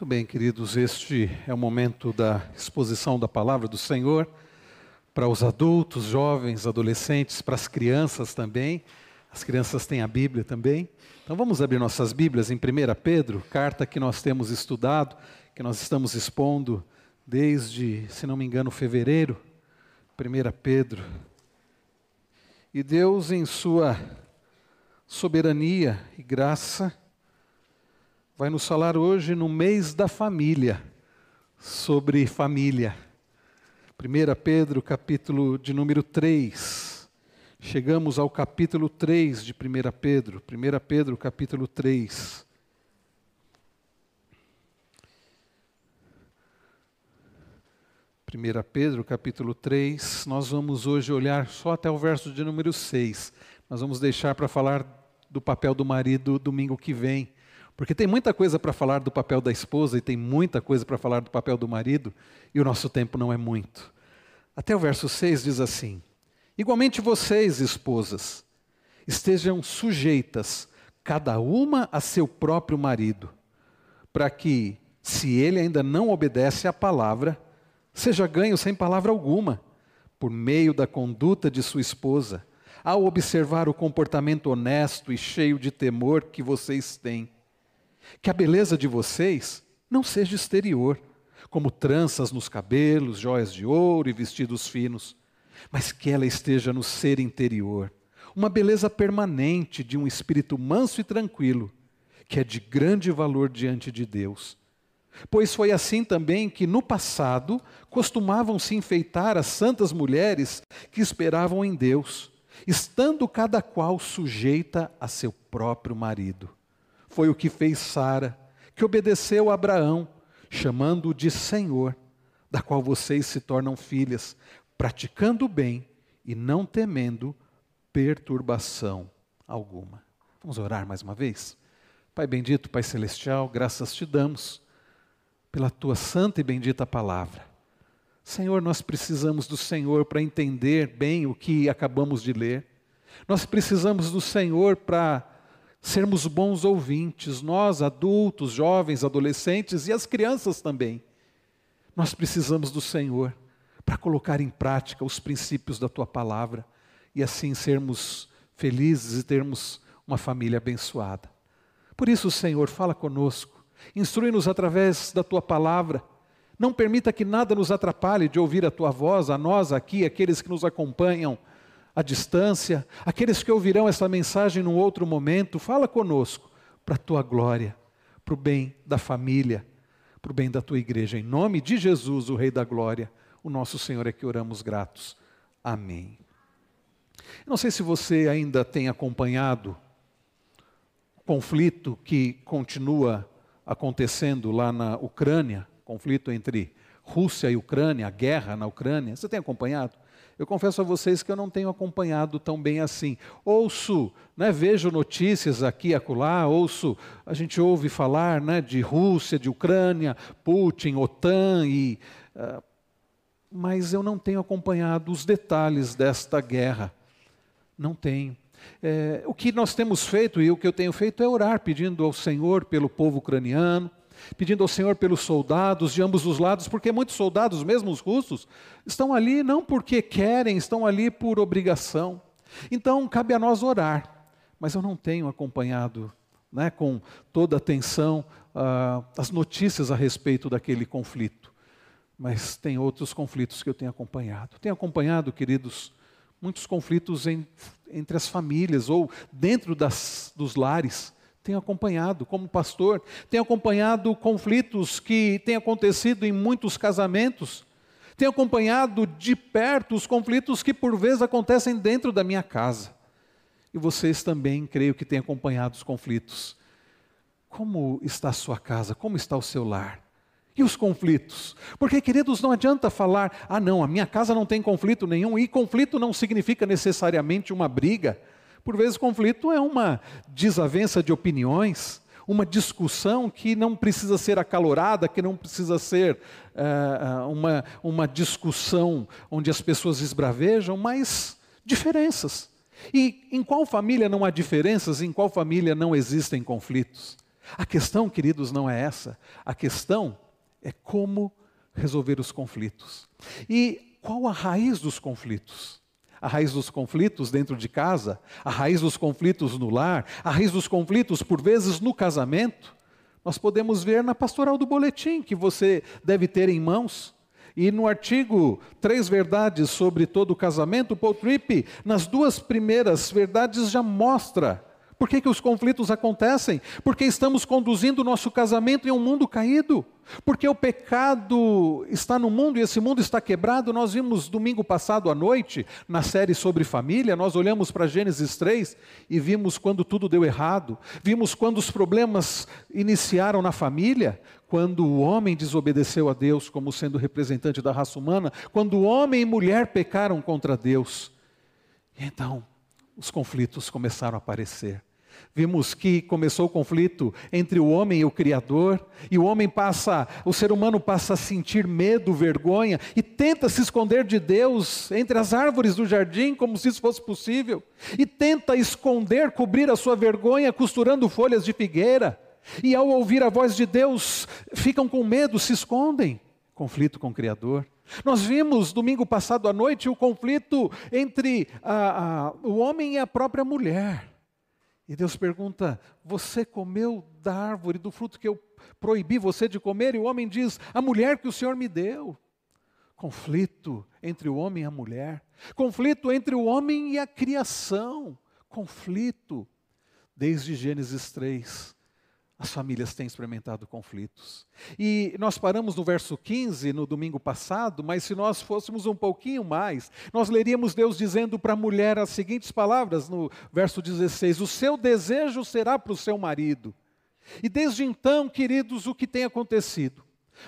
Muito bem, queridos, este é o momento da exposição da palavra do Senhor para os adultos, jovens, adolescentes, para as crianças também. As crianças têm a Bíblia também. Então vamos abrir nossas Bíblias em 1 Pedro, carta que nós temos estudado, que nós estamos expondo desde, se não me engano, fevereiro. 1 Pedro. E Deus, em Sua soberania e graça, vai nos falar hoje no mês da família, sobre família. 1 Pedro, capítulo de número 3. Chegamos ao capítulo 3 de 1 Pedro. 1 Pedro, capítulo 3. Primeira Pedro, capítulo 3, nós vamos hoje olhar só até o verso de número 6. Nós vamos deixar para falar do papel do marido domingo que vem. Porque tem muita coisa para falar do papel da esposa e tem muita coisa para falar do papel do marido, e o nosso tempo não é muito. Até o verso 6 diz assim: Igualmente vocês, esposas, estejam sujeitas, cada uma a seu próprio marido, para que, se ele ainda não obedece à palavra, seja ganho sem palavra alguma, por meio da conduta de sua esposa, ao observar o comportamento honesto e cheio de temor que vocês têm que a beleza de vocês não seja exterior, como tranças nos cabelos, joias de ouro e vestidos finos, mas que ela esteja no ser interior, uma beleza permanente de um espírito manso e tranquilo, que é de grande valor diante de Deus. Pois foi assim também que no passado costumavam se enfeitar as santas mulheres que esperavam em Deus, estando cada qual sujeita a seu próprio marido foi o que fez Sara, que obedeceu a Abraão, chamando-o de Senhor, da qual vocês se tornam filhas, praticando o bem e não temendo perturbação alguma. Vamos orar mais uma vez? Pai bendito, Pai celestial, graças te damos pela tua santa e bendita palavra. Senhor, nós precisamos do Senhor para entender bem o que acabamos de ler. Nós precisamos do Senhor para sermos bons ouvintes, nós, adultos, jovens, adolescentes e as crianças também. Nós precisamos do Senhor para colocar em prática os princípios da tua palavra e assim sermos felizes e termos uma família abençoada. Por isso, Senhor, fala conosco, instrui-nos através da tua palavra. Não permita que nada nos atrapalhe de ouvir a tua voz, a nós aqui, aqueles que nos acompanham à distância, aqueles que ouvirão essa mensagem num outro momento, fala conosco para a tua glória, para o bem da família, para o bem da tua igreja. Em nome de Jesus, o Rei da Glória, o nosso Senhor é que oramos gratos. Amém. Não sei se você ainda tem acompanhado o conflito que continua acontecendo lá na Ucrânia, conflito entre Rússia e Ucrânia, a guerra na Ucrânia. Você tem acompanhado? Eu confesso a vocês que eu não tenho acompanhado tão bem assim. Ouço, né, vejo notícias aqui e acolá, ouço, a gente ouve falar né, de Rússia, de Ucrânia, Putin, OTAN, e, uh, mas eu não tenho acompanhado os detalhes desta guerra. Não tenho. É, o que nós temos feito e o que eu tenho feito é orar, pedindo ao Senhor pelo povo ucraniano, pedindo ao Senhor pelos soldados de ambos os lados, porque muitos soldados, mesmo os russos, estão ali não porque querem, estão ali por obrigação. Então, cabe a nós orar, mas eu não tenho acompanhado né, com toda atenção uh, as notícias a respeito daquele conflito. Mas tem outros conflitos que eu tenho acompanhado. Tenho acompanhado, queridos, muitos conflitos em, entre as famílias ou dentro das, dos lares tenho acompanhado como pastor, tenho acompanhado conflitos que têm acontecido em muitos casamentos, tenho acompanhado de perto os conflitos que por vezes acontecem dentro da minha casa. E vocês também, creio que têm acompanhado os conflitos. Como está a sua casa? Como está o seu lar? E os conflitos? Porque, queridos, não adianta falar, ah, não, a minha casa não tem conflito nenhum, e conflito não significa necessariamente uma briga. Por vezes, conflito é uma desavença de opiniões, uma discussão que não precisa ser acalorada, que não precisa ser uh, uma, uma discussão onde as pessoas esbravejam, mas diferenças. E em qual família não há diferenças, em qual família não existem conflitos? A questão, queridos, não é essa. A questão é como resolver os conflitos. E qual a raiz dos conflitos? A raiz dos conflitos dentro de casa, a raiz dos conflitos no lar, a raiz dos conflitos, por vezes, no casamento. Nós podemos ver na pastoral do boletim, que você deve ter em mãos. E no artigo Três Verdades sobre todo o casamento, Paul Tripp, nas duas primeiras verdades, já mostra por que, que os conflitos acontecem? Porque estamos conduzindo o nosso casamento em um mundo caído. Porque o pecado está no mundo e esse mundo está quebrado. Nós vimos domingo passado à noite, na série sobre família, nós olhamos para Gênesis 3 e vimos quando tudo deu errado. Vimos quando os problemas iniciaram na família, quando o homem desobedeceu a Deus como sendo representante da raça humana, quando homem e mulher pecaram contra Deus. E então, os conflitos começaram a aparecer. Vimos que começou o conflito entre o homem e o Criador, e o homem passa, o ser humano passa a sentir medo, vergonha, e tenta se esconder de Deus entre as árvores do jardim, como se isso fosse possível, e tenta esconder, cobrir a sua vergonha, costurando folhas de figueira, e ao ouvir a voz de Deus, ficam com medo, se escondem. Conflito com o Criador. Nós vimos domingo passado à noite o conflito entre a, a, o homem e a própria mulher. E Deus pergunta: Você comeu da árvore, do fruto que eu proibi você de comer? E o homem diz: A mulher que o Senhor me deu. Conflito entre o homem e a mulher. Conflito entre o homem e a criação. Conflito. Desde Gênesis 3 as famílias têm experimentado conflitos. E nós paramos no verso 15 no domingo passado, mas se nós fôssemos um pouquinho mais, nós leríamos Deus dizendo para a mulher as seguintes palavras no verso 16: O seu desejo será para o seu marido. E desde então, queridos, o que tem acontecido?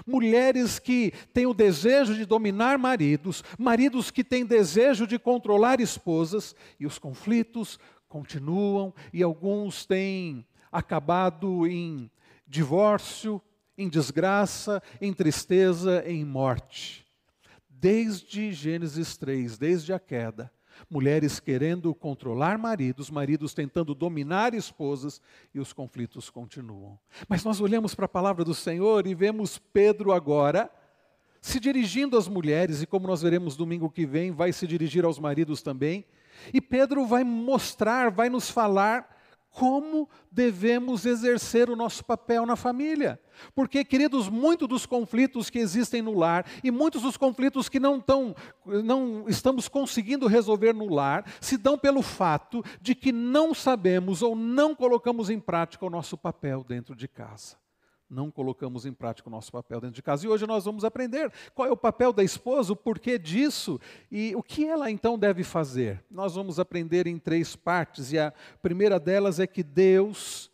Mulheres que têm o desejo de dominar maridos, maridos que têm desejo de controlar esposas, e os conflitos continuam, e alguns têm acabado em divórcio, em desgraça, em tristeza, em morte. Desde Gênesis 3, desde a queda, mulheres querendo controlar maridos, maridos tentando dominar esposas e os conflitos continuam. Mas nós olhamos para a palavra do Senhor e vemos Pedro agora se dirigindo às mulheres, e como nós veremos domingo que vem, vai se dirigir aos maridos também. E Pedro vai mostrar, vai nos falar como devemos exercer o nosso papel na família. Porque, queridos, muitos dos conflitos que existem no lar e muitos dos conflitos que não, tão, não estamos conseguindo resolver no lar se dão pelo fato de que não sabemos ou não colocamos em prática o nosso papel dentro de casa não colocamos em prática o nosso papel dentro de casa. E hoje nós vamos aprender qual é o papel da esposa, o porquê disso e o que ela então deve fazer. Nós vamos aprender em três partes, e a primeira delas é que Deus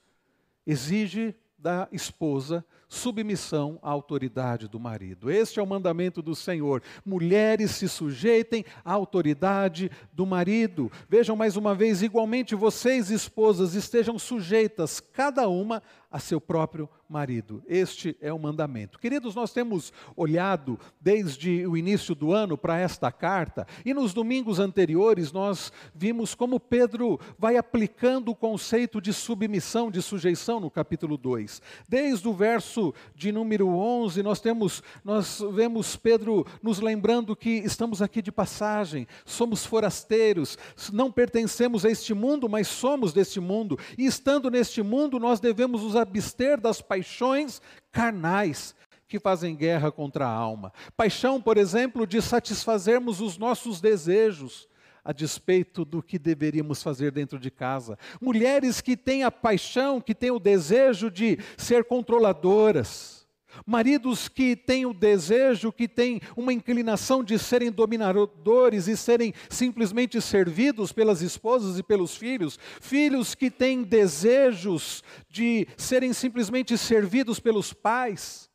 exige da esposa submissão à autoridade do marido. Este é o mandamento do Senhor. Mulheres se sujeitem à autoridade do marido. Vejam mais uma vez, igualmente vocês, esposas, estejam sujeitas, cada uma, a seu próprio marido. Este é o mandamento. Queridos, nós temos olhado desde o início do ano para esta carta e nos domingos anteriores nós vimos como Pedro vai aplicando o conceito de submissão, de sujeição no capítulo 2. Desde o verso de número 11, nós temos nós vemos Pedro nos lembrando que estamos aqui de passagem, somos forasteiros, não pertencemos a este mundo, mas somos deste mundo, e estando neste mundo nós devemos nos abster das paixões carnais que fazem guerra contra a alma. Paixão, por exemplo, de satisfazermos os nossos desejos a despeito do que deveríamos fazer dentro de casa. Mulheres que têm a paixão, que têm o desejo de ser controladoras Maridos que têm o desejo, que têm uma inclinação de serem dominadores e serem simplesmente servidos pelas esposas e pelos filhos. Filhos que têm desejos de serem simplesmente servidos pelos pais.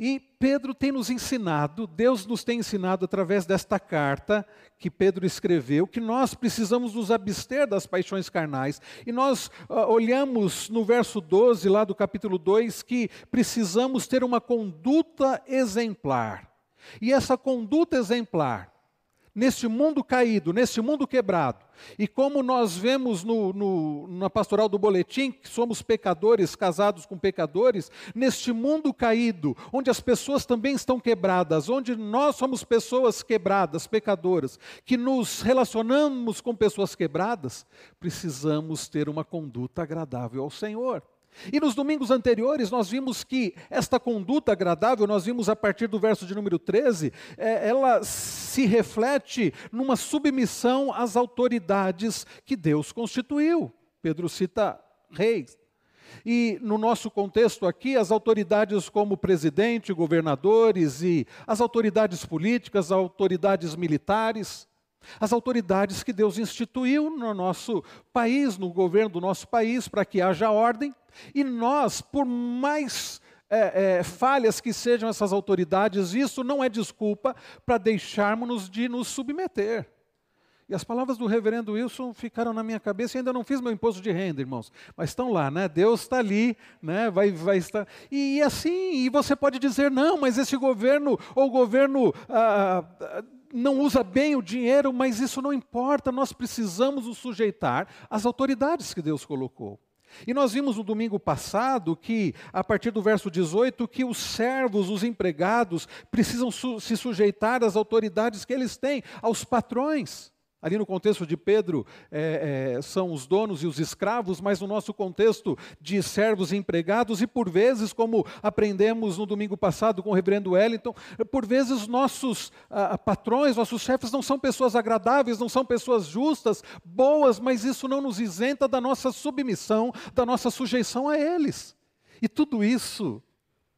E Pedro tem nos ensinado, Deus nos tem ensinado através desta carta que Pedro escreveu, que nós precisamos nos abster das paixões carnais. E nós uh, olhamos no verso 12, lá do capítulo 2, que precisamos ter uma conduta exemplar. E essa conduta exemplar neste mundo caído, neste mundo quebrado, e como nós vemos no, no, na pastoral do boletim, que somos pecadores, casados com pecadores, neste mundo caído, onde as pessoas também estão quebradas, onde nós somos pessoas quebradas, pecadoras, que nos relacionamos com pessoas quebradas, precisamos ter uma conduta agradável ao Senhor. E nos domingos anteriores nós vimos que esta conduta agradável, nós vimos a partir do verso de número 13, é, ela se reflete numa submissão às autoridades que Deus constituiu. Pedro cita reis. E no nosso contexto aqui, as autoridades como presidente, governadores e as autoridades políticas, as autoridades militares, as autoridades que Deus instituiu no nosso país, no governo do nosso país, para que haja ordem, e nós, por mais é, é, falhas que sejam essas autoridades, isso não é desculpa para deixarmos de nos submeter. E as palavras do reverendo Wilson ficaram na minha cabeça e ainda não fiz meu imposto de renda, irmãos. Mas estão lá, né? Deus está ali, né? Vai, vai estar. E, e, assim, e você pode dizer, não, mas esse governo, ou governo. Ah, não usa bem o dinheiro, mas isso não importa, nós precisamos nos sujeitar às autoridades que Deus colocou. E nós vimos no domingo passado que, a partir do verso 18, que os servos, os empregados, precisam su se sujeitar às autoridades que eles têm, aos patrões. Ali no contexto de Pedro, é, é, são os donos e os escravos, mas no nosso contexto de servos e empregados, e por vezes, como aprendemos no domingo passado com o reverendo Wellington, por vezes nossos ah, patrões, nossos chefes não são pessoas agradáveis, não são pessoas justas, boas, mas isso não nos isenta da nossa submissão, da nossa sujeição a eles. E tudo isso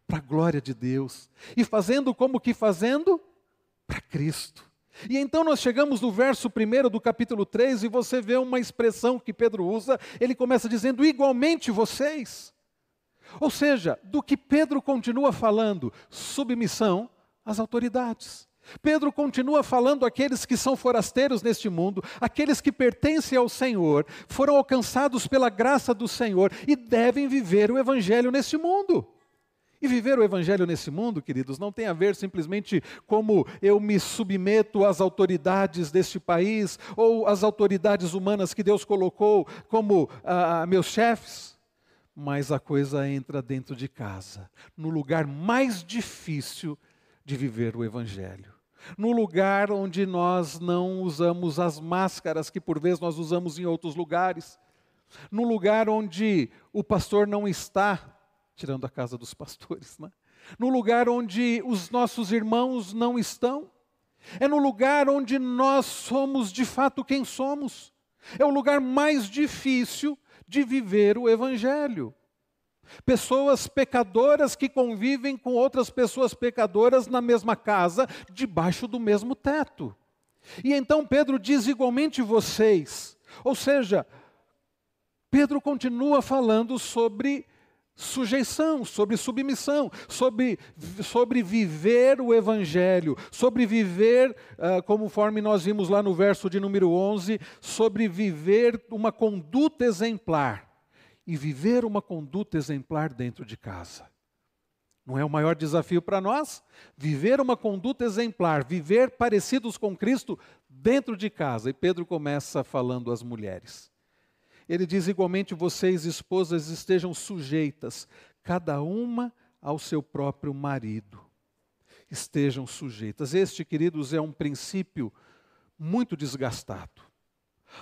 para a glória de Deus. E fazendo como que fazendo? Para Cristo. E então nós chegamos no verso 1 do capítulo 3 e você vê uma expressão que Pedro usa, ele começa dizendo: igualmente vocês. Ou seja, do que Pedro continua falando, submissão às autoridades. Pedro continua falando aqueles que são forasteiros neste mundo, aqueles que pertencem ao Senhor, foram alcançados pela graça do Senhor e devem viver o evangelho neste mundo. E viver o Evangelho nesse mundo, queridos, não tem a ver simplesmente como eu me submeto às autoridades deste país ou às autoridades humanas que Deus colocou como ah, meus chefes, mas a coisa entra dentro de casa, no lugar mais difícil de viver o Evangelho. No lugar onde nós não usamos as máscaras que por vezes nós usamos em outros lugares. No lugar onde o pastor não está tirando a casa dos pastores, né? no lugar onde os nossos irmãos não estão, é no lugar onde nós somos de fato quem somos, é o lugar mais difícil de viver o Evangelho. Pessoas pecadoras que convivem com outras pessoas pecadoras na mesma casa, debaixo do mesmo teto. E então Pedro diz igualmente vocês, ou seja, Pedro continua falando sobre sujeição, sobre submissão, sobre, sobre viver o Evangelho, sobre viver, uh, conforme nós vimos lá no verso de número 11, sobre viver uma conduta exemplar. E viver uma conduta exemplar dentro de casa. Não é o maior desafio para nós? Viver uma conduta exemplar, viver parecidos com Cristo dentro de casa. E Pedro começa falando às mulheres. Ele diz igualmente: vocês, esposas, estejam sujeitas, cada uma ao seu próprio marido. Estejam sujeitas. Este, queridos, é um princípio muito desgastado.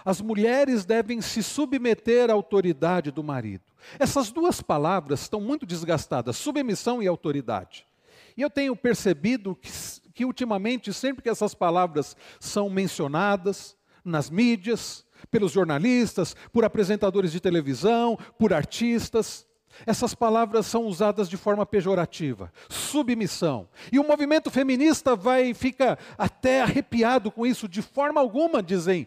As mulheres devem se submeter à autoridade do marido. Essas duas palavras estão muito desgastadas, submissão e autoridade. E eu tenho percebido que, que ultimamente, sempre que essas palavras são mencionadas nas mídias, pelos jornalistas, por apresentadores de televisão, por artistas. Essas palavras são usadas de forma pejorativa, submissão. E o movimento feminista vai fica até arrepiado com isso, de forma alguma, dizem,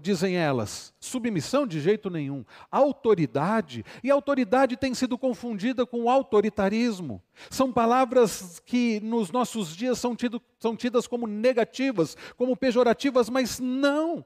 dizem elas. Submissão de jeito nenhum. Autoridade, e autoridade tem sido confundida com autoritarismo. São palavras que nos nossos dias são, tido, são tidas como negativas, como pejorativas, mas não.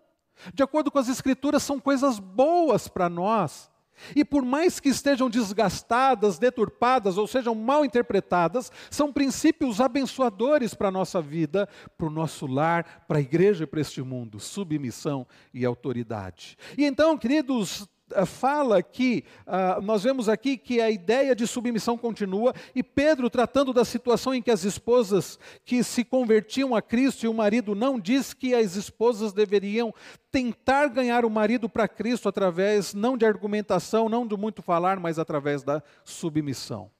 De acordo com as Escrituras, são coisas boas para nós. E por mais que estejam desgastadas, deturpadas ou sejam mal interpretadas, são princípios abençoadores para a nossa vida, para o nosso lar, para a igreja e para este mundo: submissão e autoridade. E então, queridos, fala que, uh, nós vemos aqui que a ideia de submissão continua, e Pedro, tratando da situação em que as esposas que se convertiam a Cristo e o marido não, diz que as esposas deveriam tentar ganhar o marido para Cristo através, não de argumentação, não de muito falar, mas através da submissão.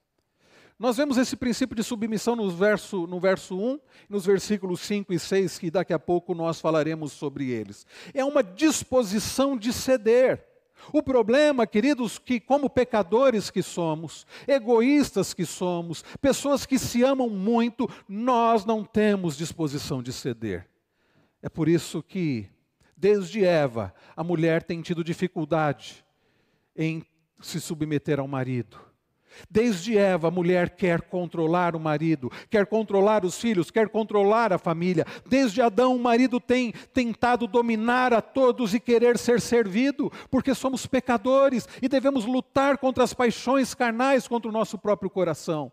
Nós vemos esse princípio de submissão no verso, no verso 1, nos versículos 5 e 6, que daqui a pouco nós falaremos sobre eles. É uma disposição de ceder. O problema, queridos, que como pecadores que somos, egoístas que somos, pessoas que se amam muito, nós não temos disposição de ceder. É por isso que, desde Eva, a mulher tem tido dificuldade em se submeter ao marido. Desde Eva, a mulher quer controlar o marido, quer controlar os filhos, quer controlar a família. Desde Adão, o marido tem tentado dominar a todos e querer ser servido, porque somos pecadores e devemos lutar contra as paixões carnais, contra o nosso próprio coração.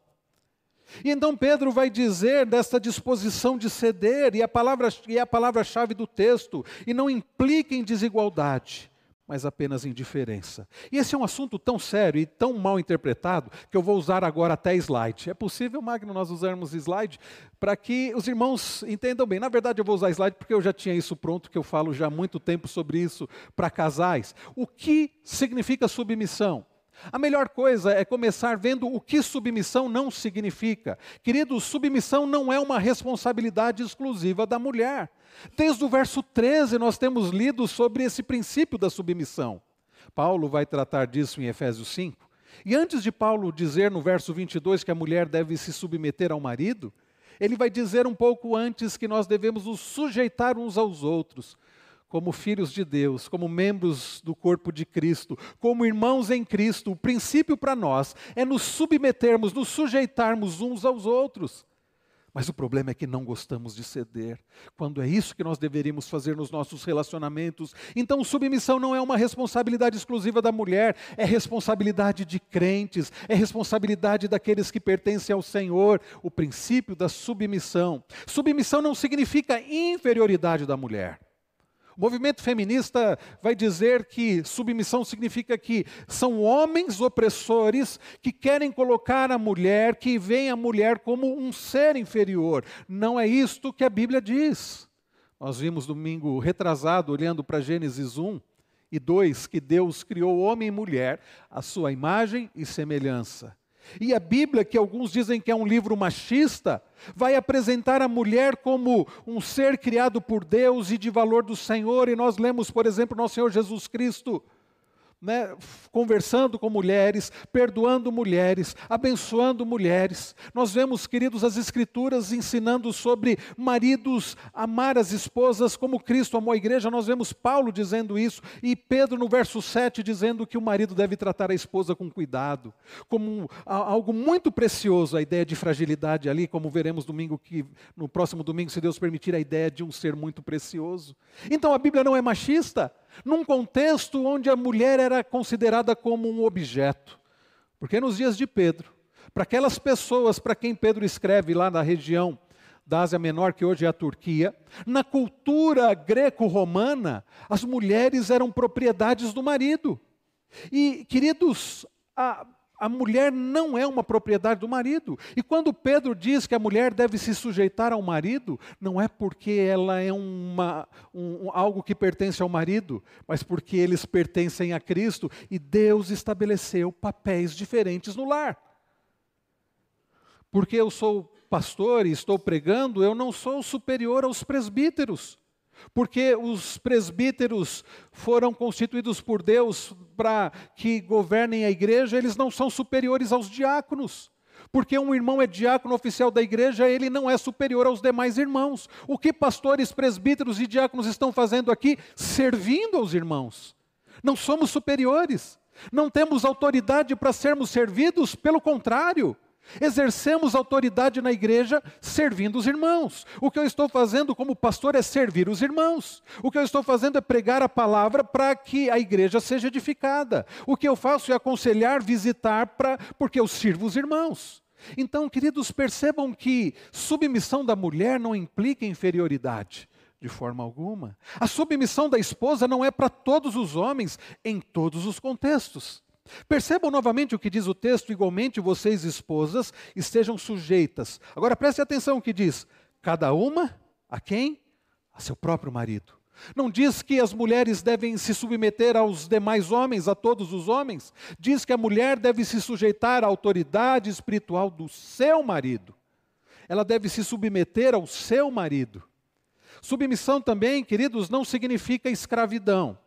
E então Pedro vai dizer dessa disposição de ceder, e a palavra e a palavra-chave do texto, e não implica em desigualdade mas apenas indiferença. E esse é um assunto tão sério e tão mal interpretado que eu vou usar agora até slide. É possível, Magno, nós usarmos slide para que os irmãos entendam bem. Na verdade, eu vou usar slide porque eu já tinha isso pronto, que eu falo já há muito tempo sobre isso para casais. O que significa submissão? A melhor coisa é começar vendo o que submissão não significa. Querido, submissão não é uma responsabilidade exclusiva da mulher. Desde o verso 13 nós temos lido sobre esse princípio da submissão. Paulo vai tratar disso em Efésios 5. E antes de Paulo dizer no verso 22 que a mulher deve se submeter ao marido, ele vai dizer um pouco antes que nós devemos nos sujeitar uns aos outros, como filhos de Deus, como membros do corpo de Cristo, como irmãos em Cristo, o princípio para nós é nos submetermos, nos sujeitarmos uns aos outros. Mas o problema é que não gostamos de ceder, quando é isso que nós deveríamos fazer nos nossos relacionamentos. Então, submissão não é uma responsabilidade exclusiva da mulher, é responsabilidade de crentes, é responsabilidade daqueles que pertencem ao Senhor, o princípio da submissão. Submissão não significa inferioridade da mulher. Movimento feminista vai dizer que submissão significa que são homens opressores que querem colocar a mulher, que veem a mulher como um ser inferior. Não é isto que a Bíblia diz. Nós vimos domingo retrasado, olhando para Gênesis 1 e 2, que Deus criou homem e mulher à sua imagem e semelhança. E a Bíblia, que alguns dizem que é um livro machista, vai apresentar a mulher como um ser criado por Deus e de valor do Senhor. E nós lemos, por exemplo, nosso Senhor Jesus Cristo né, conversando com mulheres, perdoando mulheres, abençoando mulheres. Nós vemos, queridos, as Escrituras ensinando sobre maridos amar as esposas como Cristo amou a igreja. Nós vemos Paulo dizendo isso e Pedro, no verso 7, dizendo que o marido deve tratar a esposa com cuidado, como algo muito precioso, a ideia de fragilidade ali, como veremos domingo que, no próximo domingo, se Deus permitir, a ideia de um ser muito precioso. Então a Bíblia não é machista num contexto onde a mulher era considerada como um objeto. Porque nos dias de Pedro, para aquelas pessoas para quem Pedro escreve lá na região da Ásia Menor, que hoje é a Turquia, na cultura greco-romana, as mulheres eram propriedades do marido. E, queridos, a, a mulher não é uma propriedade do marido. E quando Pedro diz que a mulher deve se sujeitar ao marido, não é porque ela é uma, um, algo que pertence ao marido, mas porque eles pertencem a Cristo e Deus estabeleceu papéis diferentes no lar. Porque eu sou pastor e estou pregando, eu não sou superior aos presbíteros. Porque os presbíteros foram constituídos por Deus para que governem a igreja, eles não são superiores aos diáconos. Porque um irmão é diácono oficial da igreja, ele não é superior aos demais irmãos. O que pastores, presbíteros e diáconos estão fazendo aqui? Servindo aos irmãos. Não somos superiores. Não temos autoridade para sermos servidos, pelo contrário. Exercemos autoridade na igreja servindo os irmãos. O que eu estou fazendo como pastor é servir os irmãos. O que eu estou fazendo é pregar a palavra para que a igreja seja edificada. O que eu faço é aconselhar, visitar, pra, porque eu sirvo os irmãos. Então, queridos, percebam que submissão da mulher não implica inferioridade. De forma alguma. A submissão da esposa não é para todos os homens, em todos os contextos. Percebam novamente o que diz o texto, igualmente vocês, esposas, estejam sujeitas. Agora preste atenção o que diz: cada uma a quem? A seu próprio marido. Não diz que as mulheres devem se submeter aos demais homens, a todos os homens. Diz que a mulher deve se sujeitar à autoridade espiritual do seu marido. Ela deve se submeter ao seu marido. Submissão também, queridos, não significa escravidão.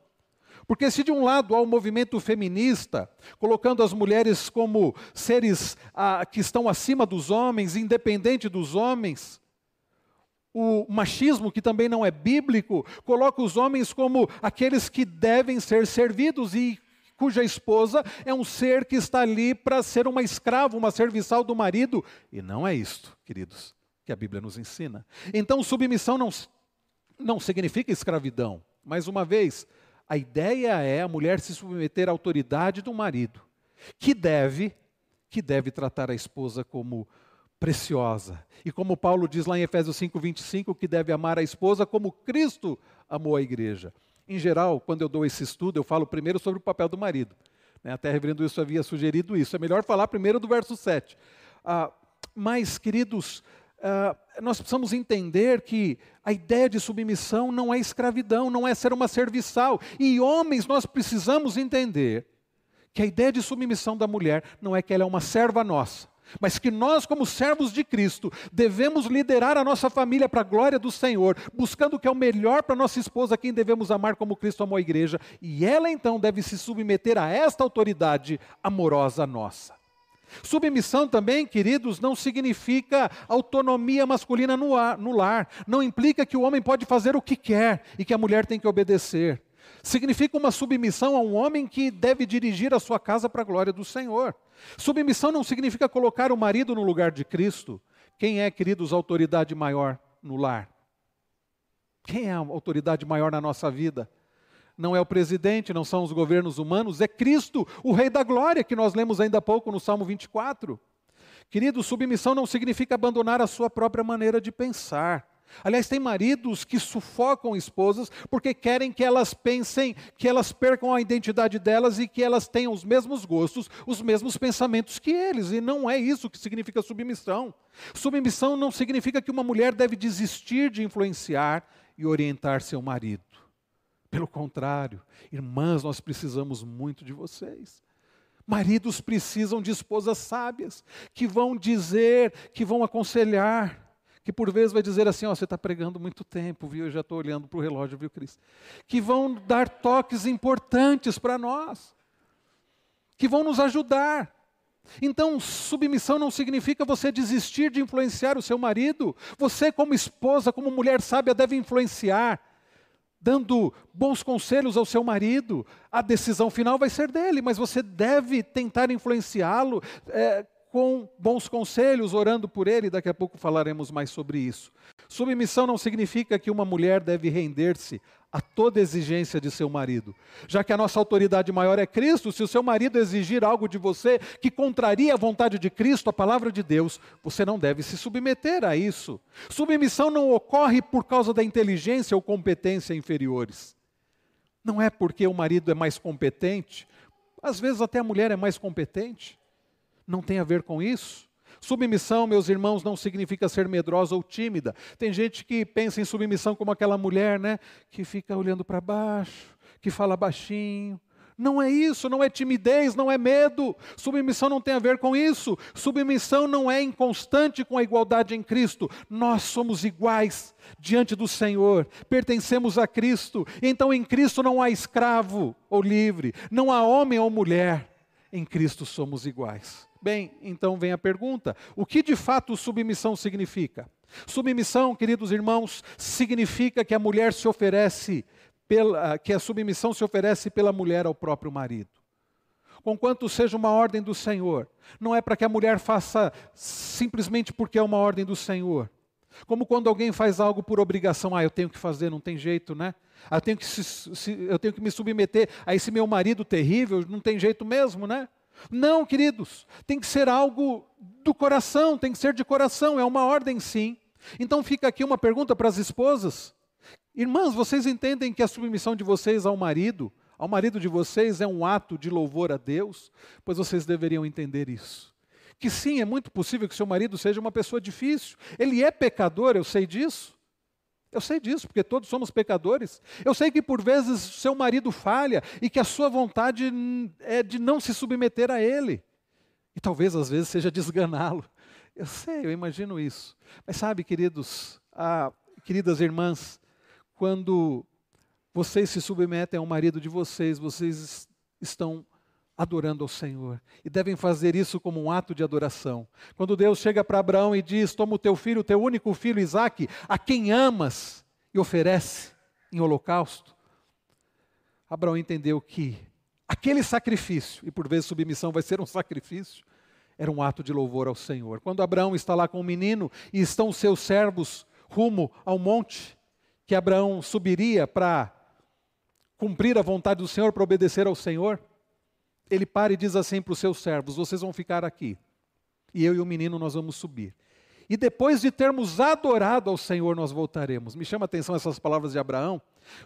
Porque se de um lado há o um movimento feminista, colocando as mulheres como seres ah, que estão acima dos homens, independente dos homens, o machismo, que também não é bíblico, coloca os homens como aqueles que devem ser servidos e cuja esposa é um ser que está ali para ser uma escrava, uma serviçal do marido. E não é isto, queridos, que a Bíblia nos ensina. Então, submissão não, não significa escravidão. Mais uma vez, a ideia é a mulher se submeter à autoridade do marido, que deve, que deve tratar a esposa como preciosa. E como Paulo diz lá em Efésios 5:25, que deve amar a esposa como Cristo amou a igreja. Em geral, quando eu dou esse estudo, eu falo primeiro sobre o papel do marido. Né? Até Reverendo isso havia sugerido isso. É melhor falar primeiro do verso 7. Ah, mas, queridos, ah, nós precisamos entender que a ideia de submissão não é escravidão, não é ser uma serviçal. E homens, nós precisamos entender que a ideia de submissão da mulher não é que ela é uma serva nossa, mas que nós, como servos de Cristo, devemos liderar a nossa família para a glória do Senhor, buscando o que é o melhor para nossa esposa, quem devemos amar como Cristo amou a igreja, e ela então deve se submeter a esta autoridade amorosa nossa. Submissão também, queridos, não significa autonomia masculina no, ar, no lar. Não implica que o homem pode fazer o que quer e que a mulher tem que obedecer. Significa uma submissão a um homem que deve dirigir a sua casa para a glória do Senhor. Submissão não significa colocar o marido no lugar de Cristo. Quem é, queridos, a autoridade maior no lar? Quem é a autoridade maior na nossa vida? Não é o presidente, não são os governos humanos, é Cristo, o Rei da Glória, que nós lemos ainda há pouco no Salmo 24. Querido, submissão não significa abandonar a sua própria maneira de pensar. Aliás, tem maridos que sufocam esposas porque querem que elas pensem, que elas percam a identidade delas e que elas tenham os mesmos gostos, os mesmos pensamentos que eles. E não é isso que significa submissão. Submissão não significa que uma mulher deve desistir de influenciar e orientar seu marido. Pelo contrário, irmãs, nós precisamos muito de vocês. Maridos precisam de esposas sábias, que vão dizer, que vão aconselhar, que por vezes vai dizer assim: ó, você está pregando muito tempo, viu? Eu já estou olhando para o relógio, viu, Cristo? Que vão dar toques importantes para nós, que vão nos ajudar. Então, submissão não significa você desistir de influenciar o seu marido. Você, como esposa, como mulher sábia, deve influenciar dando bons conselhos ao seu marido, a decisão final vai ser dele, mas você deve tentar influenciá-lo é, com bons conselhos, orando por ele. Daqui a pouco falaremos mais sobre isso. Submissão não significa que uma mulher deve render-se a toda exigência de seu marido. Já que a nossa autoridade maior é Cristo, se o seu marido exigir algo de você que contraria a vontade de Cristo, a palavra de Deus, você não deve se submeter a isso. Submissão não ocorre por causa da inteligência ou competência inferiores. Não é porque o marido é mais competente, às vezes até a mulher é mais competente. Não tem a ver com isso. Submissão, meus irmãos, não significa ser medrosa ou tímida. Tem gente que pensa em submissão como aquela mulher, né, que fica olhando para baixo, que fala baixinho. Não é isso, não é timidez, não é medo. Submissão não tem a ver com isso. Submissão não é inconstante com a igualdade em Cristo. Nós somos iguais diante do Senhor, pertencemos a Cristo. Então em Cristo não há escravo ou livre, não há homem ou mulher. Em Cristo somos iguais. Bem, então vem a pergunta: o que de fato submissão significa? Submissão, queridos irmãos, significa que a mulher se oferece pela, que a submissão se oferece pela mulher ao próprio marido. conquanto seja uma ordem do Senhor. Não é para que a mulher faça simplesmente porque é uma ordem do Senhor. Como quando alguém faz algo por obrigação, ah, eu tenho que fazer, não tem jeito, né? Ah, eu tenho que, se, se, eu tenho que me submeter a esse meu marido terrível, não tem jeito mesmo, né? Não, queridos, tem que ser algo do coração, tem que ser de coração, é uma ordem sim. Então fica aqui uma pergunta para as esposas. Irmãs, vocês entendem que a submissão de vocês ao marido, ao marido de vocês, é um ato de louvor a Deus? Pois vocês deveriam entender isso. Que sim, é muito possível que seu marido seja uma pessoa difícil. Ele é pecador, eu sei disso. Eu sei disso, porque todos somos pecadores. Eu sei que por vezes seu marido falha e que a sua vontade é de não se submeter a ele. E talvez às vezes seja desganá-lo. Eu sei, eu imagino isso. Mas sabe, queridos, ah, queridas irmãs, quando vocês se submetem ao marido de vocês, vocês estão adorando ao Senhor. E devem fazer isso como um ato de adoração. Quando Deus chega para Abraão e diz: Toma o teu filho, o teu único filho Isaque, a quem amas, e oferece em holocausto. Abraão entendeu que aquele sacrifício, e por vezes submissão vai ser um sacrifício, era um ato de louvor ao Senhor. Quando Abraão está lá com o menino e estão os seus servos rumo ao monte, que Abraão subiria para cumprir a vontade do Senhor, para obedecer ao Senhor, ele para e diz assim para os seus servos: Vocês vão ficar aqui, e eu e o menino nós vamos subir. E depois de termos adorado ao Senhor, nós voltaremos. Me chama a atenção essas palavras de Abraão,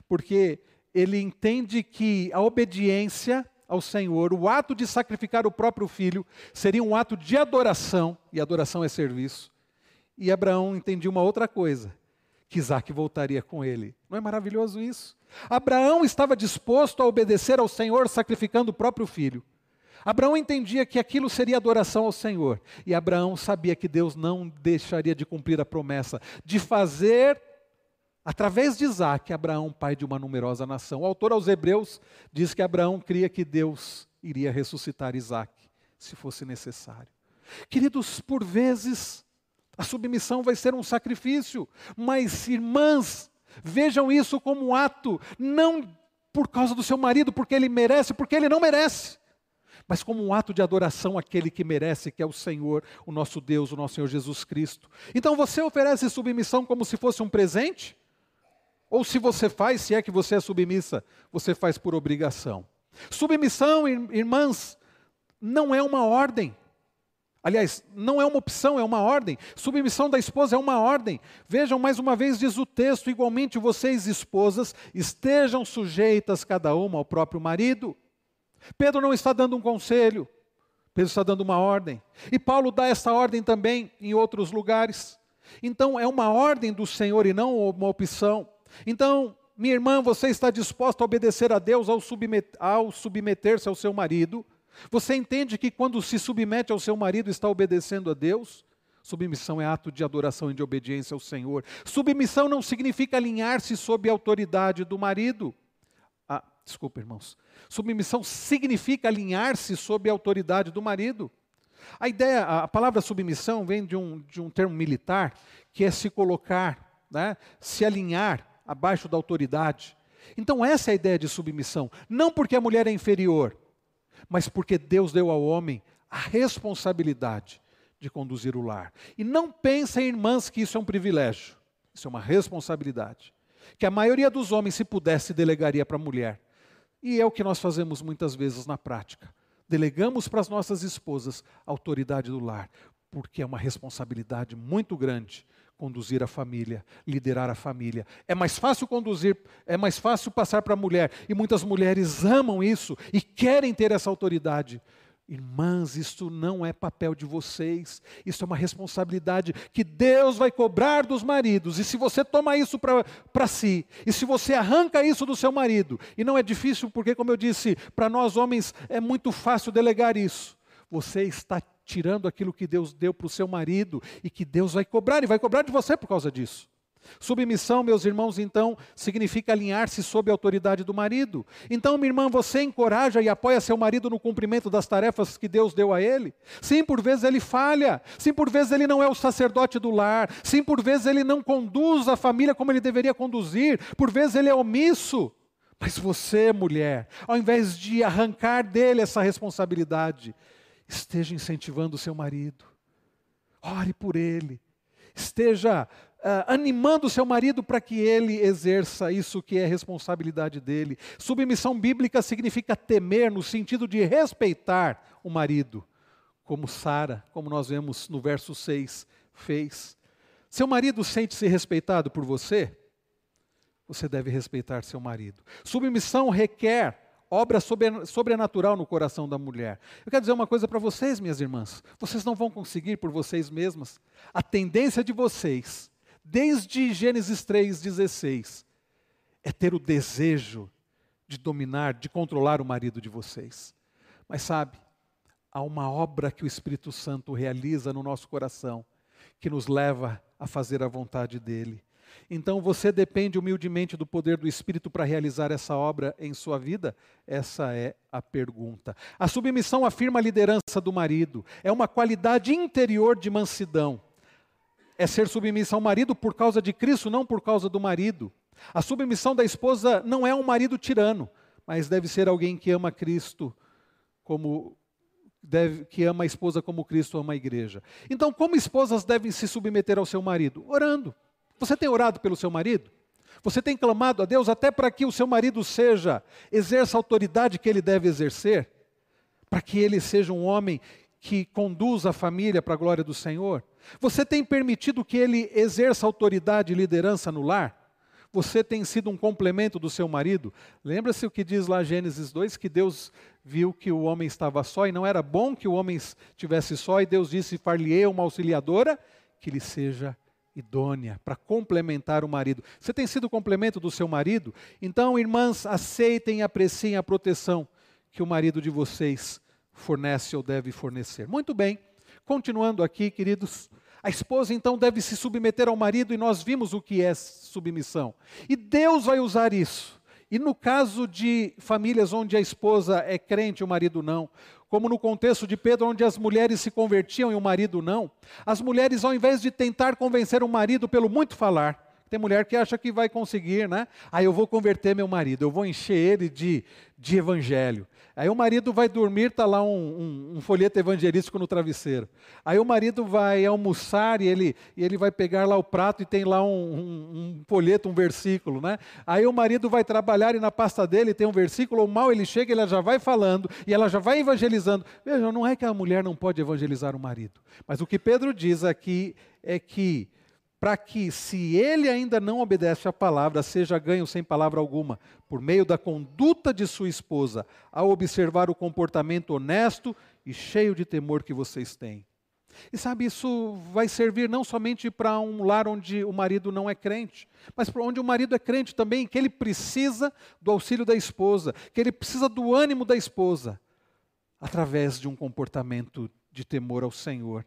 porque ele entende que a obediência ao Senhor, o ato de sacrificar o próprio filho, seria um ato de adoração, e adoração é serviço. E Abraão entendia uma outra coisa, que Isaac voltaria com ele. Não é maravilhoso isso? Abraão estava disposto a obedecer ao Senhor, sacrificando o próprio filho. Abraão entendia que aquilo seria adoração ao Senhor. E Abraão sabia que Deus não deixaria de cumprir a promessa de fazer, através de Isaac, Abraão pai de uma numerosa nação. O autor aos Hebreus diz que Abraão cria que Deus iria ressuscitar Isaac, se fosse necessário. Queridos, por vezes, a submissão vai ser um sacrifício, mas irmãs, Vejam isso como um ato, não por causa do seu marido, porque ele merece, porque ele não merece, mas como um ato de adoração àquele que merece, que é o Senhor, o nosso Deus, o nosso Senhor Jesus Cristo. Então você oferece submissão como se fosse um presente? Ou se você faz, se é que você é submissa, você faz por obrigação. Submissão, irmãs, não é uma ordem. Aliás, não é uma opção, é uma ordem. Submissão da esposa é uma ordem. Vejam mais uma vez, diz o texto: igualmente vocês, esposas, estejam sujeitas cada uma ao próprio marido. Pedro não está dando um conselho, Pedro está dando uma ordem. E Paulo dá essa ordem também em outros lugares. Então, é uma ordem do Senhor e não uma opção. Então, minha irmã, você está disposta a obedecer a Deus ao, submeter-se ao seu marido? Você entende que quando se submete ao seu marido está obedecendo a Deus? Submissão é ato de adoração e de obediência ao Senhor. Submissão não significa alinhar-se sob a autoridade do marido. Ah, desculpa, irmãos. Submissão significa alinhar-se sob a autoridade do marido. A ideia, a palavra submissão vem de um, de um termo militar, que é se colocar, né, se alinhar abaixo da autoridade. Então, essa é a ideia de submissão. Não porque a mulher é inferior, mas porque Deus deu ao homem a responsabilidade de conduzir o lar. E não pensem, irmãs, que isso é um privilégio, isso é uma responsabilidade. Que a maioria dos homens, se pudesse, delegaria para a mulher. E é o que nós fazemos muitas vezes na prática. Delegamos para as nossas esposas a autoridade do lar, porque é uma responsabilidade muito grande conduzir a família, liderar a família. É mais fácil conduzir, é mais fácil passar para a mulher. E muitas mulheres amam isso e querem ter essa autoridade. Irmãs, isso não é papel de vocês, isso é uma responsabilidade que Deus vai cobrar dos maridos. E se você toma isso para si, e se você arranca isso do seu marido, e não é difícil, porque, como eu disse, para nós homens é muito fácil delegar isso, você está tirando aquilo que Deus deu para o seu marido e que Deus vai cobrar, e vai cobrar de você por causa disso. Submissão, meus irmãos, então, significa alinhar-se sob a autoridade do marido. Então, minha irmã, você encoraja e apoia seu marido no cumprimento das tarefas que Deus deu a ele? Sim, por vezes ele falha. Sim, por vezes ele não é o sacerdote do lar. Sim, por vezes ele não conduz a família como ele deveria conduzir. Por vezes ele é omisso. Mas você, mulher, ao invés de arrancar dele essa responsabilidade, esteja incentivando o seu marido. Ore por ele. Esteja uh, animando o seu marido para que ele exerça isso que é responsabilidade dele. Submissão bíblica significa temer no sentido de respeitar o marido, como Sara, como nós vemos no verso 6, fez. Seu marido sente-se respeitado por você? Você deve respeitar seu marido. Submissão requer obra sobrenatural no coração da mulher. Eu quero dizer uma coisa para vocês, minhas irmãs. Vocês não vão conseguir por vocês mesmas. A tendência de vocês, desde Gênesis 3,16, é ter o desejo de dominar, de controlar o marido de vocês. Mas sabe, há uma obra que o Espírito Santo realiza no nosso coração que nos leva a fazer a vontade dele. Então você depende humildemente do poder do Espírito para realizar essa obra em sua vida? Essa é a pergunta. A submissão afirma a liderança do marido, é uma qualidade interior de mansidão. É ser submissa ao marido por causa de Cristo, não por causa do marido. A submissão da esposa não é um marido tirano, mas deve ser alguém que ama Cristo como deve, que ama a esposa como Cristo ama a igreja. Então, como esposas devem se submeter ao seu marido? Orando. Você tem orado pelo seu marido? Você tem clamado a Deus até para que o seu marido seja, exerça a autoridade que ele deve exercer? Para que ele seja um homem que conduza a família para a glória do Senhor? Você tem permitido que ele exerça autoridade e liderança no lar? Você tem sido um complemento do seu marido? Lembra-se o que diz lá Gênesis 2 que Deus viu que o homem estava só e não era bom que o homem estivesse só, e Deus disse: Far-lhe-ei uma auxiliadora que lhe seja idônea para complementar o marido. Você tem sido complemento do seu marido? Então, irmãs, aceitem e apreciem a proteção que o marido de vocês fornece ou deve fornecer. Muito bem, continuando aqui, queridos. A esposa então deve se submeter ao marido e nós vimos o que é submissão. E Deus vai usar isso. E no caso de famílias onde a esposa é crente e o marido não, como no contexto de Pedro, onde as mulheres se convertiam e o marido não, as mulheres, ao invés de tentar convencer o marido pelo muito falar, tem mulher que acha que vai conseguir, né? Aí eu vou converter meu marido, eu vou encher ele de, de evangelho. Aí o marido vai dormir, está lá um, um, um, folheto evangelístico no travesseiro. Aí o marido vai almoçar e ele, e ele vai pegar lá o prato e tem lá um, um, folheto, um versículo. Né? Aí o marido vai trabalhar e na pasta dele tem um versículo, ou mal ele chega, ele já vai falando e ela já vai evangelizando. Veja, não é que a mulher não pode evangelizar o marido. Mas o que Pedro diz aqui é que para que, se ele ainda não obedece à palavra, seja ganho sem palavra alguma, por meio da conduta de sua esposa, ao observar o comportamento honesto e cheio de temor que vocês têm. E sabe, isso vai servir não somente para um lar onde o marido não é crente, mas para onde o marido é crente também, que ele precisa do auxílio da esposa, que ele precisa do ânimo da esposa, através de um comportamento de temor ao Senhor,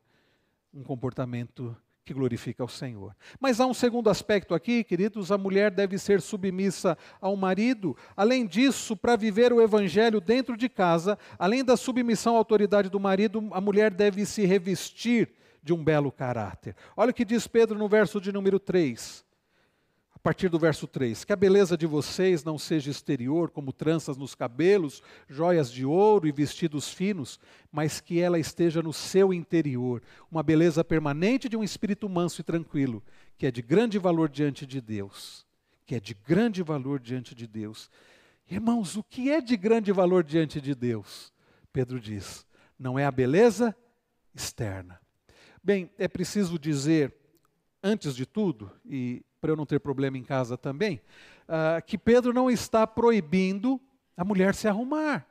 um comportamento que glorifica ao Senhor. Mas há um segundo aspecto aqui, queridos: a mulher deve ser submissa ao marido. Além disso, para viver o evangelho dentro de casa, além da submissão à autoridade do marido, a mulher deve se revestir de um belo caráter. Olha o que diz Pedro no verso de número 3 a partir do verso 3: Que a beleza de vocês não seja exterior, como tranças nos cabelos, joias de ouro e vestidos finos, mas que ela esteja no seu interior, uma beleza permanente de um espírito manso e tranquilo, que é de grande valor diante de Deus. Que é de grande valor diante de Deus. Irmãos, o que é de grande valor diante de Deus? Pedro diz: não é a beleza externa. Bem, é preciso dizer, antes de tudo, e para eu não ter problema em casa também, uh, que Pedro não está proibindo a mulher se arrumar.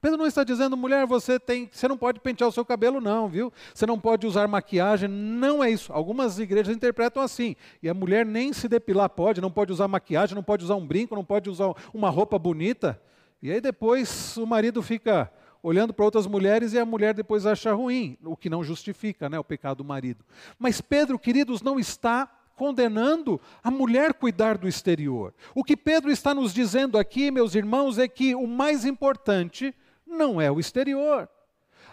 Pedro não está dizendo, mulher, você tem, você não pode pentear o seu cabelo, não, viu? Você não pode usar maquiagem, não é isso. Algumas igrejas interpretam assim. E a mulher nem se depilar pode, não pode usar maquiagem, não pode usar um brinco, não pode usar uma roupa bonita. E aí depois o marido fica olhando para outras mulheres e a mulher depois acha ruim, o que não justifica né, o pecado do marido. Mas Pedro, queridos, não está condenando a mulher cuidar do exterior. O que Pedro está nos dizendo aqui, meus irmãos, é que o mais importante não é o exterior.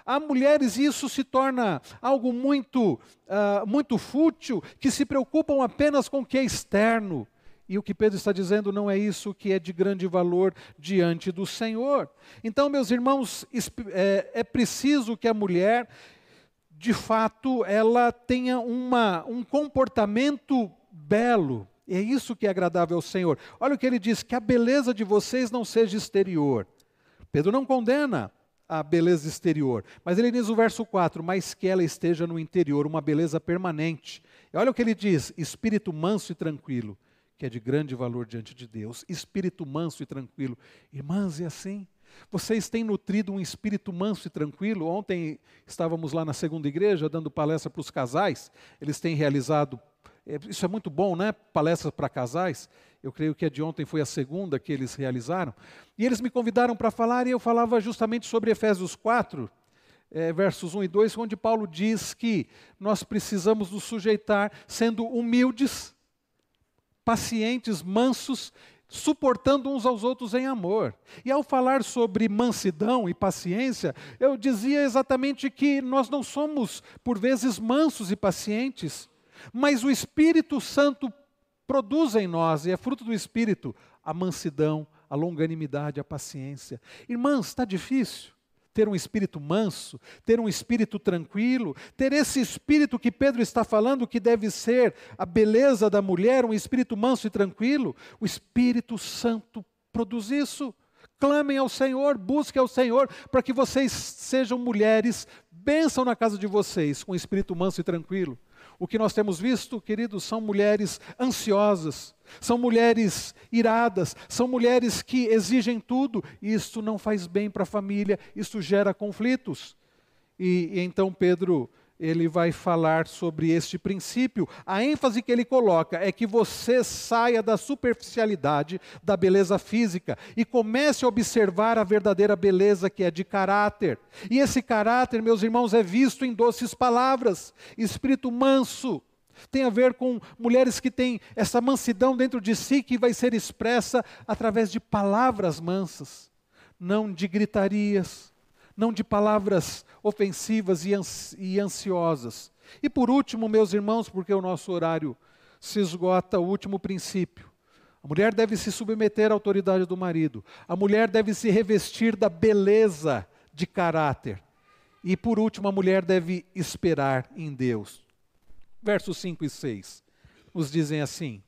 Há mulheres, e isso se torna algo muito, uh, muito fútil, que se preocupam apenas com o que é externo E o que Pedro está dizendo não é isso que é de grande valor diante do Senhor. Então, meus irmãos, é, é preciso que a mulher, de fato, ela tenha uma, um comportamento belo. É isso que é agradável ao Senhor. Olha o que ele diz: que a beleza de vocês não seja exterior. Pedro não condena a beleza exterior. Mas ele diz no verso 4: Mas que ela esteja no interior, uma beleza permanente. E olha o que ele diz: espírito manso e tranquilo, que é de grande valor diante de Deus. Espírito manso e tranquilo. Irmãs, é assim. Vocês têm nutrido um espírito manso e tranquilo? Ontem estávamos lá na segunda igreja dando palestra para os casais. Eles têm realizado, é, isso é muito bom, né? Palestras para casais eu creio que a de ontem foi a segunda que eles realizaram, e eles me convidaram para falar, e eu falava justamente sobre Efésios 4, é, versos 1 e 2, onde Paulo diz que nós precisamos nos sujeitar sendo humildes, pacientes, mansos, suportando uns aos outros em amor. E ao falar sobre mansidão e paciência, eu dizia exatamente que nós não somos, por vezes, mansos e pacientes, mas o Espírito Santo produz em nós, e é fruto do Espírito, a mansidão, a longanimidade, a paciência. Irmãs, está difícil ter um espírito manso, ter um espírito tranquilo, ter esse espírito que Pedro está falando que deve ser a beleza da mulher, um espírito manso e tranquilo. O Espírito Santo produz isso. Clamem ao Senhor, busquem ao Senhor, para que vocês sejam mulheres, bênção na casa de vocês, com um espírito manso e tranquilo. O que nós temos visto, queridos, são mulheres ansiosas, são mulheres iradas, são mulheres que exigem tudo, e isto não faz bem para a família, isso gera conflitos. E, e então Pedro ele vai falar sobre este princípio. A ênfase que ele coloca é que você saia da superficialidade da beleza física e comece a observar a verdadeira beleza que é de caráter. E esse caráter, meus irmãos, é visto em doces palavras, espírito manso. Tem a ver com mulheres que têm essa mansidão dentro de si que vai ser expressa através de palavras mansas, não de gritarias, não de palavras ofensivas e ansiosas. E por último, meus irmãos, porque o nosso horário se esgota, o último princípio. A mulher deve se submeter à autoridade do marido. A mulher deve se revestir da beleza de caráter. E por último, a mulher deve esperar em Deus. Versos 5 e 6 nos dizem assim: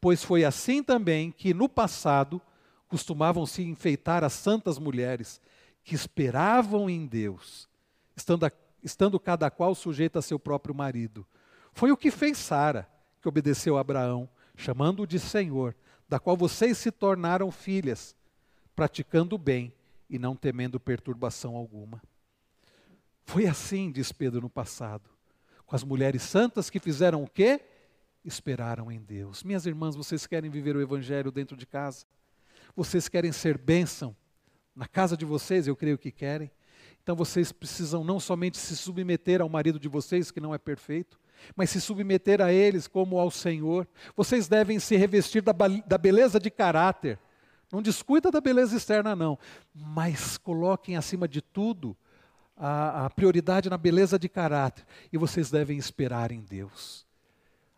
Pois foi assim também que no passado costumavam se enfeitar as santas mulheres que esperavam em Deus, estando, a, estando cada qual sujeito a seu próprio marido. Foi o que fez Sara, que obedeceu a Abraão, chamando-o de Senhor, da qual vocês se tornaram filhas, praticando o bem e não temendo perturbação alguma. Foi assim, diz Pedro no passado, com as mulheres santas que fizeram o quê? Esperaram em Deus. Minhas irmãs, vocês querem viver o Evangelho dentro de casa? Vocês querem ser bênção na casa de vocês, eu creio que querem. Então vocês precisam não somente se submeter ao marido de vocês, que não é perfeito, mas se submeter a eles como ao Senhor. Vocês devem se revestir da, da beleza de caráter. Não descuida da beleza externa, não, mas coloquem acima de tudo a, a prioridade na beleza de caráter. E vocês devem esperar em Deus.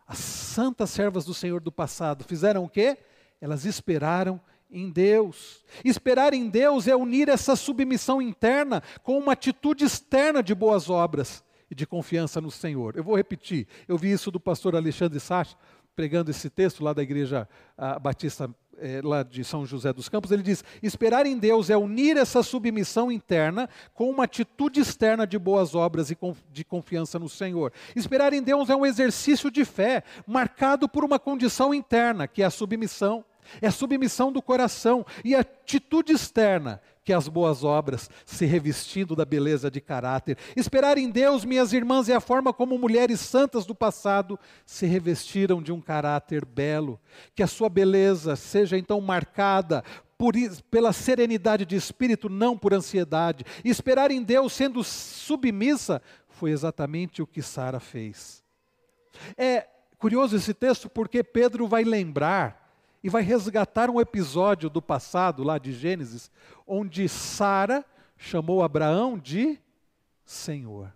As santas servas do Senhor do passado fizeram o quê? Elas esperaram em Deus. Esperar em Deus é unir essa submissão interna com uma atitude externa de boas obras e de confiança no Senhor. Eu vou repetir, eu vi isso do pastor Alexandre Sacha, pregando esse texto lá da igreja uh, batista eh, lá de São José dos Campos, ele diz: esperar em Deus é unir essa submissão interna com uma atitude externa de boas obras e de confiança no Senhor. Esperar em Deus é um exercício de fé marcado por uma condição interna, que é a submissão. É submissão do coração e atitude externa, que as boas obras, se revestindo da beleza de caráter. Esperar em Deus, minhas irmãs, é a forma como mulheres santas do passado se revestiram de um caráter belo. Que a sua beleza seja então marcada por, pela serenidade de espírito, não por ansiedade. Esperar em Deus, sendo submissa, foi exatamente o que Sara fez. É curioso esse texto porque Pedro vai lembrar e vai resgatar um episódio do passado, lá de Gênesis, onde Sara chamou Abraão de Senhor.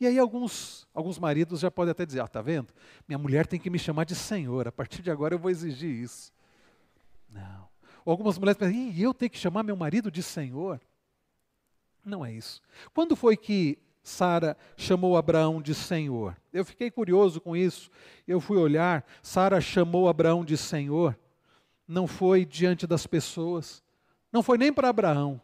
E aí alguns, alguns maridos já podem até dizer, ah, tá vendo? Minha mulher tem que me chamar de Senhor, a partir de agora eu vou exigir isso. Não. Ou algumas mulheres pensam, e eu tenho que chamar meu marido de Senhor? Não é isso. Quando foi que Sara chamou Abraão de Senhor? Eu fiquei curioso com isso. Eu fui olhar, Sara chamou Abraão de Senhor. Não foi diante das pessoas, não foi nem para Abraão.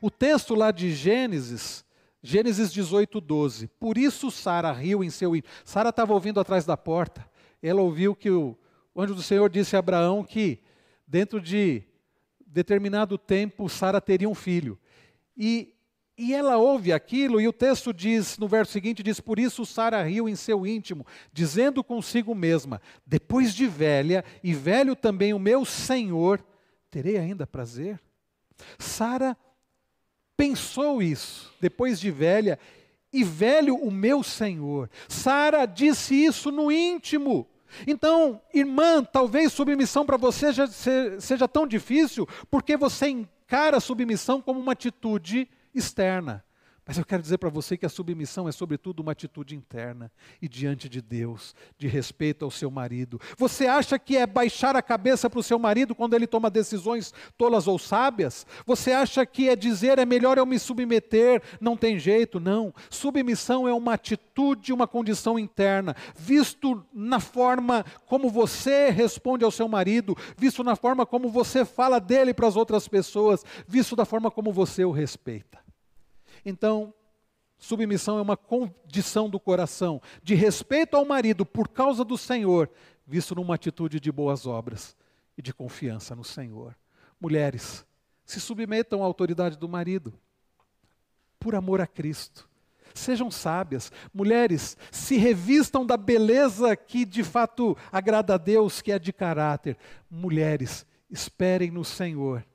O texto lá de Gênesis, Gênesis 18, 12. Por isso Sara riu em seu íntimo. Sara estava ouvindo atrás da porta. Ela ouviu que o, anjo do Senhor disse a Abraão que dentro de determinado tempo Sara teria um filho. E e ela ouve aquilo, e o texto diz, no verso seguinte, diz: Por isso Sara riu em seu íntimo, dizendo consigo mesma: Depois de velha, e velho também o meu senhor, terei ainda prazer? Sara pensou isso, depois de velha, e velho o meu senhor. Sara disse isso no íntimo. Então, irmã, talvez submissão para você seja, seja tão difícil, porque você encara a submissão como uma atitude externa. Mas eu quero dizer para você que a submissão é, sobretudo, uma atitude interna e diante de Deus, de respeito ao seu marido. Você acha que é baixar a cabeça para o seu marido quando ele toma decisões tolas ou sábias? Você acha que é dizer é melhor eu me submeter, não tem jeito? Não. Submissão é uma atitude, uma condição interna, visto na forma como você responde ao seu marido, visto na forma como você fala dele para as outras pessoas, visto da forma como você o respeita. Então, submissão é uma condição do coração, de respeito ao marido por causa do Senhor, visto numa atitude de boas obras e de confiança no Senhor. Mulheres, se submetam à autoridade do marido, por amor a Cristo. Sejam sábias. Mulheres, se revistam da beleza que de fato agrada a Deus, que é de caráter. Mulheres, esperem no Senhor.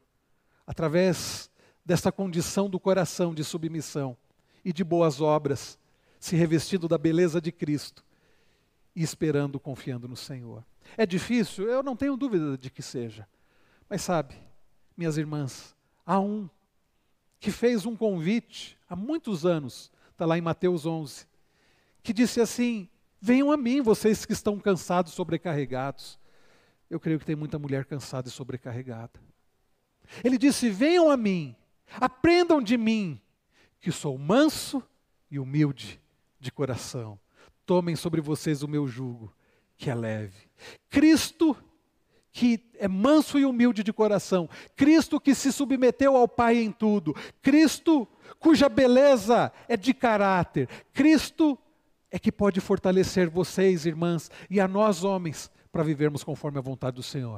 Através dessa condição do coração de submissão e de boas obras, se revestindo da beleza de Cristo e esperando, confiando no Senhor. É difícil? Eu não tenho dúvida de que seja. Mas sabe, minhas irmãs, há um que fez um convite há muitos anos, está lá em Mateus 11, que disse assim: Venham a mim, vocês que estão cansados, sobrecarregados. Eu creio que tem muita mulher cansada e sobrecarregada. Ele disse: Venham a mim, Aprendam de mim, que sou manso e humilde de coração. Tomem sobre vocês o meu jugo, que é leve. Cristo, que é manso e humilde de coração. Cristo que se submeteu ao Pai em tudo. Cristo cuja beleza é de caráter. Cristo é que pode fortalecer vocês, irmãs, e a nós, homens, para vivermos conforme a vontade do Senhor.